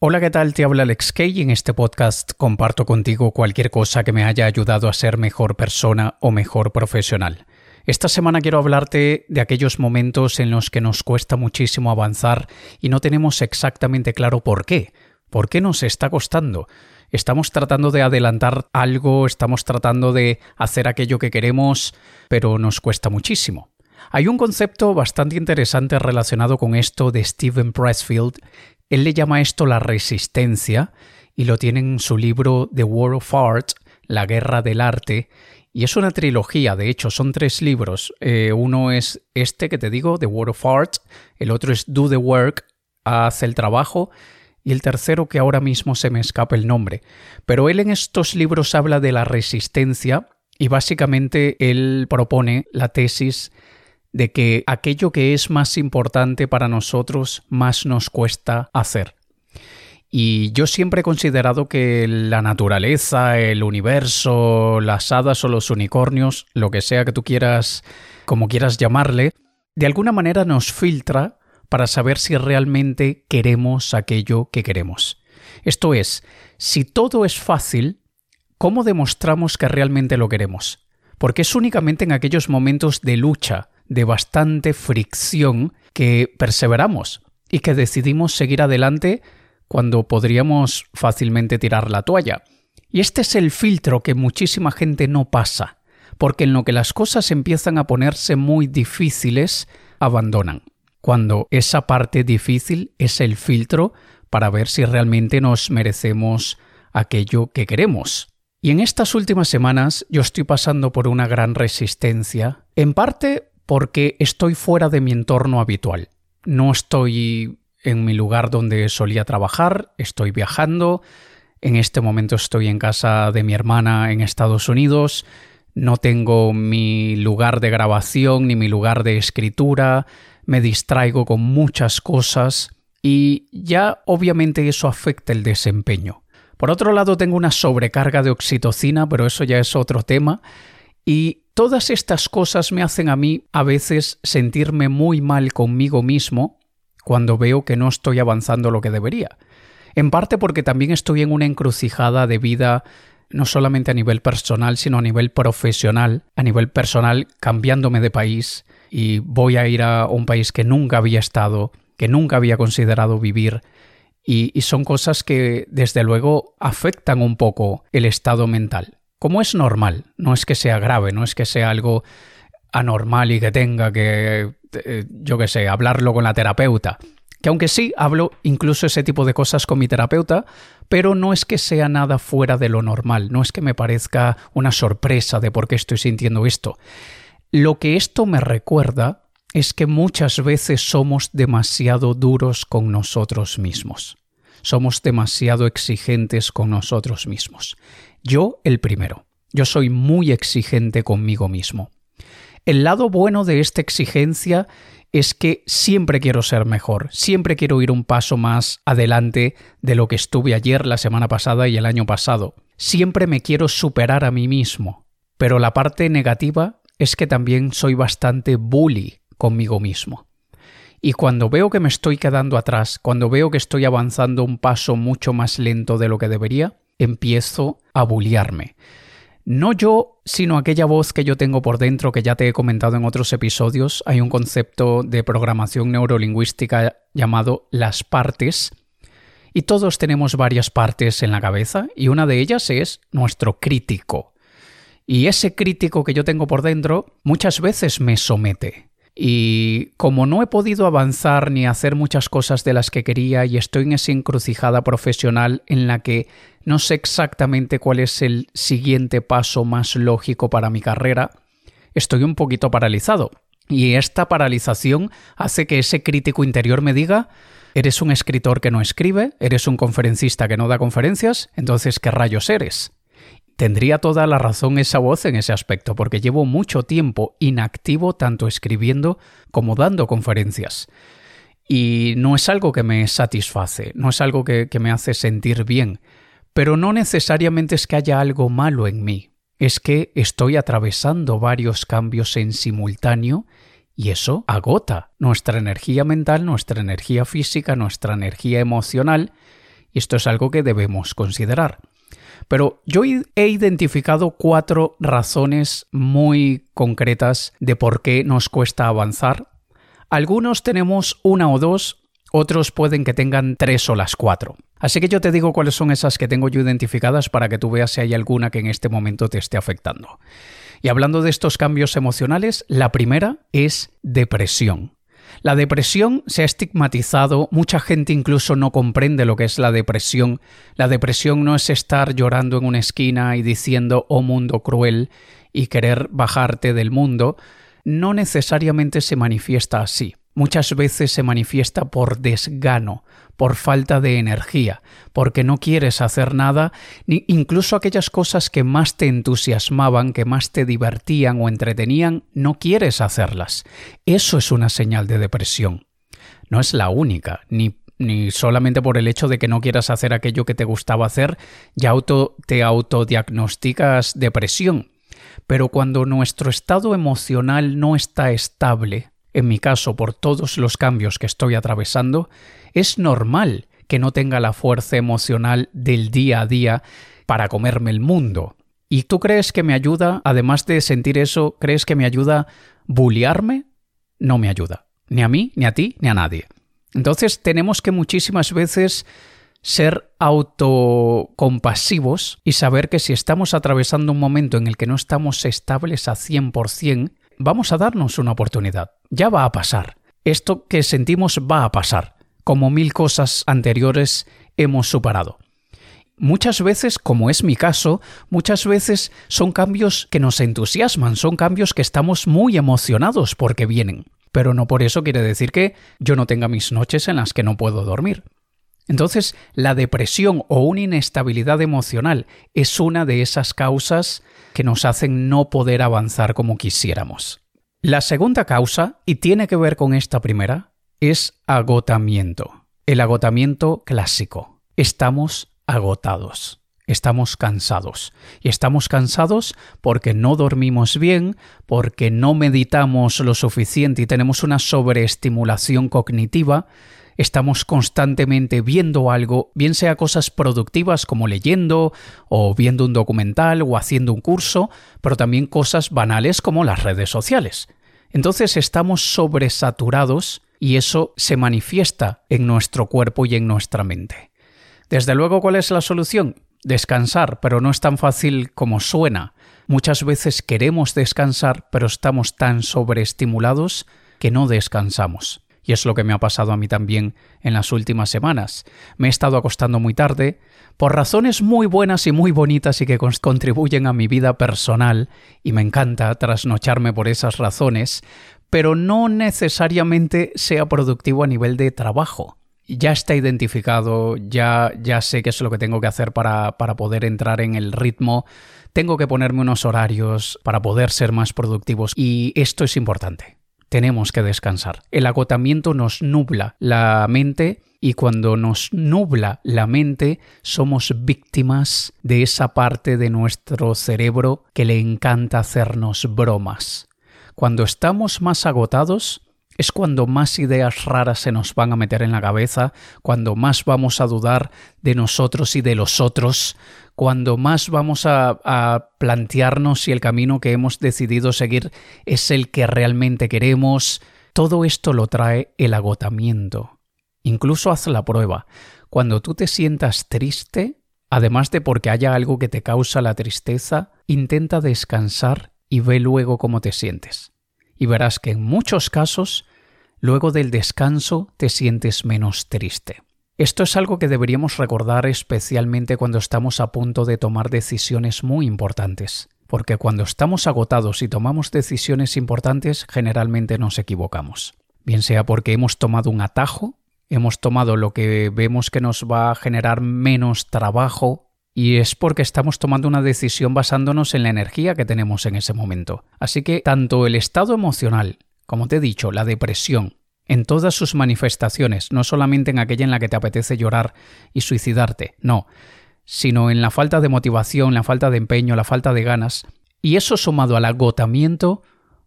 Hola, ¿qué tal? Te habla Alex Kay y en este podcast comparto contigo cualquier cosa que me haya ayudado a ser mejor persona o mejor profesional. Esta semana quiero hablarte de aquellos momentos en los que nos cuesta muchísimo avanzar y no tenemos exactamente claro por qué. ¿Por qué nos está costando? Estamos tratando de adelantar algo, estamos tratando de hacer aquello que queremos, pero nos cuesta muchísimo. Hay un concepto bastante interesante relacionado con esto de Steven Pressfield él le llama esto la resistencia y lo tiene en su libro The War of Art, La Guerra del Arte, y es una trilogía, de hecho, son tres libros. Eh, uno es este que te digo, The War of Art, el otro es Do the Work, Haz el trabajo, y el tercero que ahora mismo se me escapa el nombre. Pero él en estos libros habla de la resistencia y básicamente él propone la tesis de que aquello que es más importante para nosotros más nos cuesta hacer. Y yo siempre he considerado que la naturaleza, el universo, las hadas o los unicornios, lo que sea que tú quieras, como quieras llamarle, de alguna manera nos filtra para saber si realmente queremos aquello que queremos. Esto es, si todo es fácil, ¿cómo demostramos que realmente lo queremos? Porque es únicamente en aquellos momentos de lucha, de bastante fricción que perseveramos y que decidimos seguir adelante cuando podríamos fácilmente tirar la toalla. Y este es el filtro que muchísima gente no pasa, porque en lo que las cosas empiezan a ponerse muy difíciles, abandonan. Cuando esa parte difícil es el filtro para ver si realmente nos merecemos aquello que queremos. Y en estas últimas semanas yo estoy pasando por una gran resistencia, en parte porque estoy fuera de mi entorno habitual. No estoy en mi lugar donde solía trabajar, estoy viajando, en este momento estoy en casa de mi hermana en Estados Unidos, no tengo mi lugar de grabación ni mi lugar de escritura, me distraigo con muchas cosas y ya obviamente eso afecta el desempeño. Por otro lado tengo una sobrecarga de oxitocina, pero eso ya es otro tema, y Todas estas cosas me hacen a mí a veces sentirme muy mal conmigo mismo cuando veo que no estoy avanzando lo que debería. En parte porque también estoy en una encrucijada de vida no solamente a nivel personal, sino a nivel profesional, a nivel personal cambiándome de país y voy a ir a un país que nunca había estado, que nunca había considerado vivir y, y son cosas que desde luego afectan un poco el estado mental como es normal, no es que sea grave, no es que sea algo anormal y que tenga que, eh, yo qué sé, hablarlo con la terapeuta. Que aunque sí hablo incluso ese tipo de cosas con mi terapeuta, pero no es que sea nada fuera de lo normal, no es que me parezca una sorpresa de por qué estoy sintiendo esto. Lo que esto me recuerda es que muchas veces somos demasiado duros con nosotros mismos. Somos demasiado exigentes con nosotros mismos. Yo el primero. Yo soy muy exigente conmigo mismo. El lado bueno de esta exigencia es que siempre quiero ser mejor, siempre quiero ir un paso más adelante de lo que estuve ayer, la semana pasada y el año pasado. Siempre me quiero superar a mí mismo. Pero la parte negativa es que también soy bastante bully conmigo mismo. Y cuando veo que me estoy quedando atrás, cuando veo que estoy avanzando un paso mucho más lento de lo que debería, empiezo a bulliarme. No yo, sino aquella voz que yo tengo por dentro que ya te he comentado en otros episodios. Hay un concepto de programación neurolingüística llamado las partes. Y todos tenemos varias partes en la cabeza y una de ellas es nuestro crítico. Y ese crítico que yo tengo por dentro muchas veces me somete. Y como no he podido avanzar ni hacer muchas cosas de las que quería y estoy en esa encrucijada profesional en la que no sé exactamente cuál es el siguiente paso más lógico para mi carrera, estoy un poquito paralizado. Y esta paralización hace que ese crítico interior me diga, eres un escritor que no escribe, eres un conferencista que no da conferencias, entonces ¿qué rayos eres? Tendría toda la razón esa voz en ese aspecto, porque llevo mucho tiempo inactivo tanto escribiendo como dando conferencias. Y no es algo que me satisface, no es algo que, me hace sentir bien, pero no necesariamente es que haya algo malo en mí, es que estoy atravesando varios cambios en simultáneo y eso agota nuestra energía mental, nuestra energía física, nuestra energía emocional, Y esto es algo que debemos considerar. Pero yo he identificado cuatro razones muy concretas de por qué nos cuesta avanzar. Algunos tenemos una o dos, otros pueden que tengan tres o las cuatro. Así que yo te digo cuáles son esas que tengo yo identificadas para que tú veas si hay alguna que en este momento te esté afectando. Y hablando de estos cambios emocionales, la primera es depresión. La depresión se ha estigmatizado, mucha gente incluso no comprende lo que es la depresión. La depresión no es estar llorando en una esquina y diciendo, oh mundo cruel, y querer bajarte del mundo. No necesariamente se manifiesta así muchas veces se manifiesta por desgano, por falta de energía, porque no quieres hacer nada, ni incluso aquellas cosas que más te entusiasmaban, que más te divertían o entretenían, no quieres hacerlas. Eso es una señal de depresión. No es la única, ni ni solamente por el hecho de que no quieras hacer aquello que te gustaba hacer, ya auto, te autodiagnosticas depresión. Pero cuando nuestro estado emocional no está estable, en mi caso por todos los cambios que estoy atravesando, es normal que no tenga la fuerza emocional del día a día para comerme el mundo. ¿Y tú crees que me ayuda, además de sentir eso, crees que me ayuda bulliarme? No me ayuda. Ni a mí, ni a ti, ni a nadie. Entonces tenemos que muchísimas veces ser autocompasivos y saber que si estamos atravesando un momento en el que no estamos estables a 100%, vamos a darnos una oportunidad. Ya va a pasar. Esto que sentimos va a pasar, como mil cosas anteriores hemos superado. Muchas veces, como es mi caso, muchas veces son cambios que nos entusiasman, son cambios que estamos muy emocionados porque vienen. Pero no por eso quiere decir que yo no tenga mis noches en las que no puedo dormir. Entonces, la depresión o una inestabilidad emocional es una de esas causas que nos hacen no poder avanzar como quisiéramos. La segunda causa, y tiene que ver con esta primera, es agotamiento. El agotamiento clásico. Estamos agotados. Estamos cansados. Y estamos cansados porque no dormimos bien, porque no meditamos lo suficiente y tenemos una sobreestimulación cognitiva, estamos constantemente viendo algo, bien sea cosas productivas como leyendo o viendo un documental o haciendo un curso, pero también cosas banales como las redes sociales. Entonces estamos sobresaturados y eso se manifiesta en nuestro cuerpo y en nuestra mente. Desde luego, ¿cuál es la solución? Descansar, pero no es tan fácil como suena. Muchas veces queremos descansar, pero estamos tan sobreestimulados que no descansamos. Y es lo que me ha pasado a mí también en las últimas semanas. Me he estado acostando muy tarde, por razones muy buenas y muy bonitas y que contribuyen a mi vida personal, y me encanta trasnocharme por esas razones, pero no necesariamente sea productivo a nivel de trabajo. Ya está identificado, ya, ya sé qué es lo que tengo que hacer para, para poder entrar en el ritmo, tengo que ponerme unos horarios para poder ser más productivos y esto es importante tenemos que descansar. El agotamiento nos nubla la mente y cuando nos nubla la mente somos víctimas de esa parte de nuestro cerebro que le encanta hacernos bromas. Cuando estamos más agotados, es cuando más ideas raras se nos van a meter en la cabeza, cuando más vamos a dudar de nosotros y de los otros, cuando más vamos a, plantearnos si el camino que hemos decidido seguir es el que realmente queremos. Todo esto lo trae el agotamiento. Incluso haz la prueba. Cuando tú te sientas triste, además de porque haya algo que te causa la tristeza, intenta descansar y ve luego cómo te sientes y verás que en muchos casos, luego del descanso te sientes menos triste. Esto es algo que deberíamos recordar especialmente cuando estamos a punto de tomar decisiones muy importantes, porque cuando estamos agotados y tomamos decisiones importantes generalmente nos equivocamos, bien sea porque hemos tomado un atajo, hemos tomado lo que vemos que nos va a generar menos trabajo y es porque estamos tomando una decisión basándonos en la energía que tenemos en ese momento. Así que tanto el estado emocional, como te he dicho, la depresión, en todas sus manifestaciones, no solamente en aquella en la que te apetece llorar y suicidarte, no, sino en la falta de motivación, la falta de empeño, la falta de ganas, y eso sumado al agotamiento,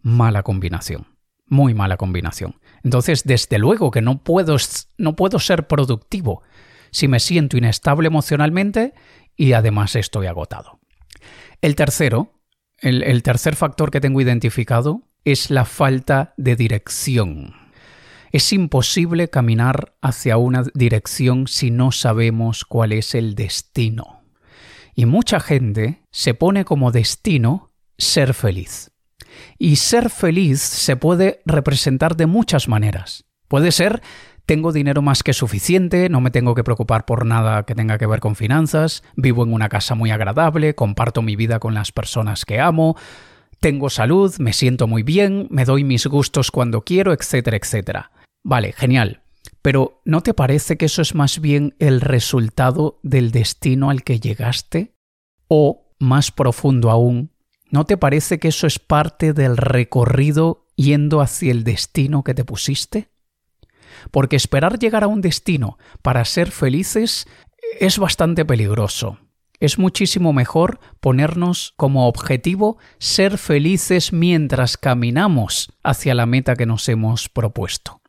mala combinación, muy mala combinación. Entonces, desde luego que no puedo, no puedo ser productivo si me siento inestable emocionalmente y además estoy agotado. El tercero, el, tercer factor que tengo identificado es la falta de dirección. Es imposible caminar hacia una dirección si no sabemos cuál es el destino. Y mucha gente se pone como destino ser feliz. Y ser feliz se puede representar de muchas maneras. Puede ser tengo dinero más que suficiente, no me tengo que preocupar por nada que tenga que ver con finanzas, vivo en una casa muy agradable, comparto mi vida con las personas que amo, tengo salud, me siento muy bien, me doy mis gustos cuando quiero, etcétera, etcétera. Vale, genial. Pero ¿no te parece que eso es más bien el resultado del destino al que llegaste? O, más profundo aún, ¿no te parece que eso es parte del recorrido yendo hacia el destino que te pusiste? Porque esperar llegar a un destino para ser felices es bastante peligroso. Es muchísimo mejor ponernos como objetivo ser felices mientras caminamos hacia la meta que nos hemos propuesto.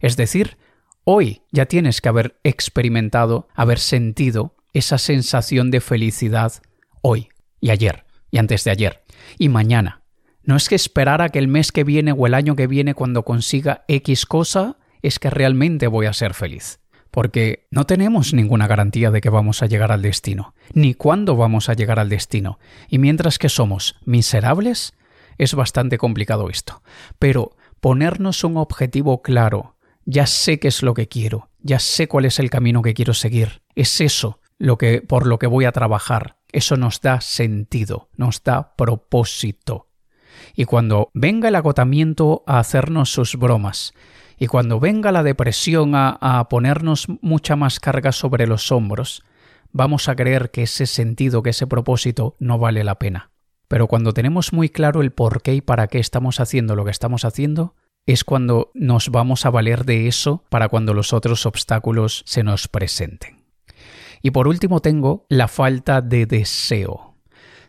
Es decir, hoy ya tienes que haber experimentado, haber sentido esa sensación de felicidad hoy y ayer y antes de ayer y mañana. No es que esperar a que el mes que viene o el año que viene cuando consiga X cosa es que realmente voy a ser feliz. Porque no tenemos ninguna garantía de que vamos a llegar al destino, ni cuándo vamos a llegar al destino. Y mientras que somos miserables, es bastante complicado esto. Pero ponernos un objetivo claro, ya sé qué es lo que quiero, ya sé cuál es el camino que quiero seguir. Es eso lo que por lo que voy a trabajar. Eso nos da sentido, nos da propósito. Y cuando venga el agotamiento a hacernos sus bromas, y cuando venga la depresión a, ponernos mucha más carga sobre los hombros, vamos a creer que ese sentido, que ese propósito no vale la pena. Pero cuando tenemos muy claro el por qué y para qué estamos haciendo lo que estamos haciendo, es cuando nos vamos a valer de eso para cuando los otros obstáculos se nos presenten. Y por último tengo la falta de deseo.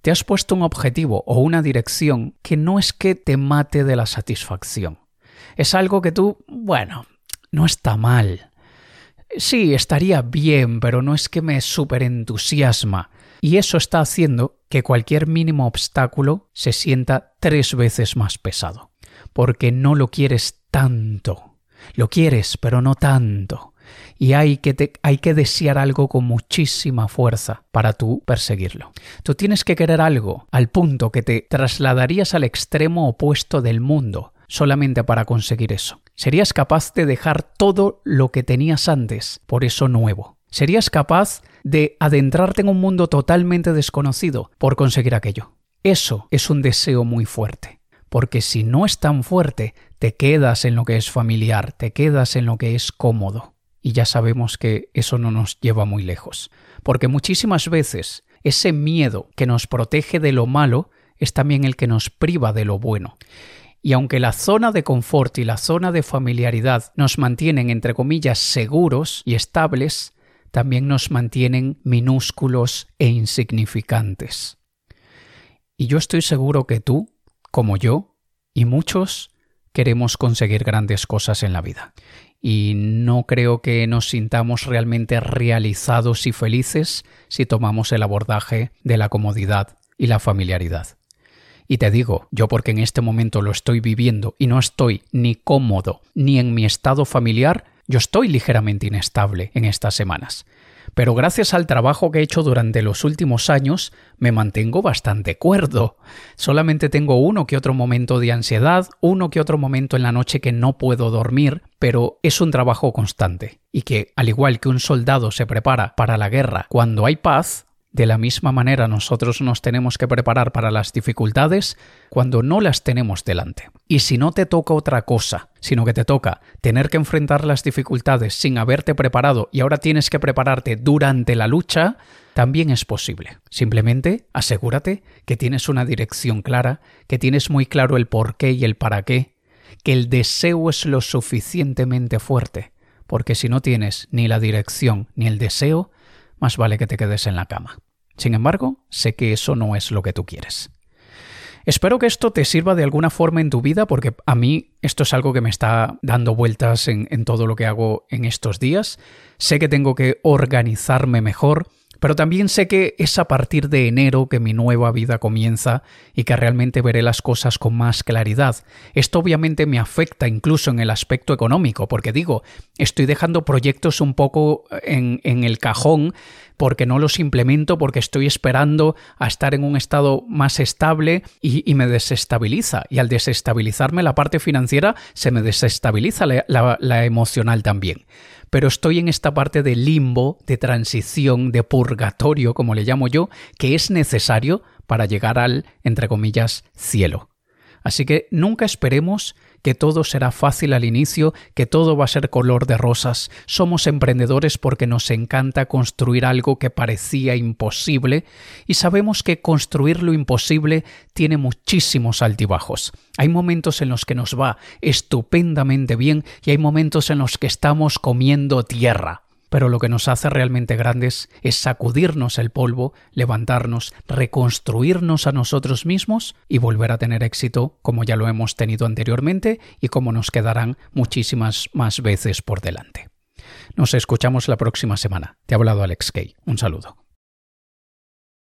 Te has puesto un objetivo o una dirección que no es que te mate de la satisfacción, es algo que tú, bueno, no está mal. Sí, estaría bien, pero no es que me entusiasma. Y eso está haciendo que cualquier mínimo obstáculo se sienta tres veces más pesado. Porque no lo quieres tanto. Lo quieres, pero no tanto. Y hay que, hay que desear algo con muchísima fuerza para tú perseguirlo. Tú tienes que querer algo al punto que te trasladarías al extremo opuesto del mundo solamente para conseguir eso. Serías capaz de dejar todo lo que tenías antes por eso nuevo. Serías capaz de adentrarte en un mundo totalmente desconocido por conseguir aquello. Eso es un deseo muy fuerte, porque si no es tan fuerte, te quedas en lo que es familiar, te quedas en lo que es cómodo. Y ya sabemos que eso no nos lleva muy lejos, porque muchísimas veces ese miedo que nos protege de lo malo es también el que nos priva de lo bueno. Y aunque la zona de confort y la zona de familiaridad nos mantienen, entre comillas, seguros y estables, también nos mantienen minúsculos e insignificantes. Y yo estoy seguro que tú, como yo, y muchos, queremos conseguir grandes cosas en la vida. Y no creo que nos sintamos realmente realizados y felices si tomamos el abordaje de la comodidad y la familiaridad. Y te digo, yo porque en este momento lo estoy viviendo y no estoy ni cómodo ni en mi estado familiar, yo estoy ligeramente inestable en estas semanas. Pero gracias al trabajo que he hecho durante los últimos años, me mantengo bastante cuerdo. Solamente tengo uno que otro momento de ansiedad, uno que otro momento en la noche que no puedo dormir, pero es un trabajo constante. Y que, al igual que un soldado se prepara para la guerra cuando hay paz, de la misma manera nosotros nos tenemos que preparar para las dificultades cuando no las tenemos delante. Y si no te toca otra cosa, sino que te toca tener que enfrentar las dificultades sin haberte preparado y ahora tienes que prepararte durante la lucha, también es posible. Simplemente asegúrate que tienes una dirección clara, que tienes muy claro el por qué y el para qué, que el deseo es lo suficientemente fuerte, porque si no tienes ni la dirección ni el deseo, más vale que te quedes en la cama. Sin embargo, sé que eso no es lo que tú quieres. Espero que esto te sirva de alguna forma en tu vida porque a mí esto es algo que me está dando vueltas en, en todo lo que hago en estos días. Sé que tengo que organizarme mejor, pero también sé que es a partir de enero que mi nueva vida comienza y que realmente veré las cosas con más claridad. Esto obviamente me afecta incluso en el aspecto económico, porque digo, estoy dejando proyectos un poco en, el cajón porque no los implemento, porque estoy esperando a estar en un estado más estable y, me desestabiliza. Y al desestabilizarme la parte financiera, se me desestabiliza la emocional también pero estoy en esta parte de limbo, de transición, de purgatorio, como le llamo yo, que es necesario para llegar al, entre comillas, cielo. Así que nunca esperemos que todo será fácil al inicio, que todo va a ser color de rosas. Somos emprendedores porque nos encanta construir algo que parecía imposible y sabemos que construir lo imposible tiene muchísimos altibajos. Hay momentos en los que nos va estupendamente bien y hay momentos en los que estamos comiendo tierra pero lo que nos hace realmente grandes es sacudirnos el polvo, levantarnos, reconstruirnos a nosotros mismos y volver a tener éxito como ya lo hemos tenido anteriormente y como nos quedarán muchísimas más veces por delante. Nos escuchamos la próxima semana. Te ha hablado Alex Kay. Un saludo.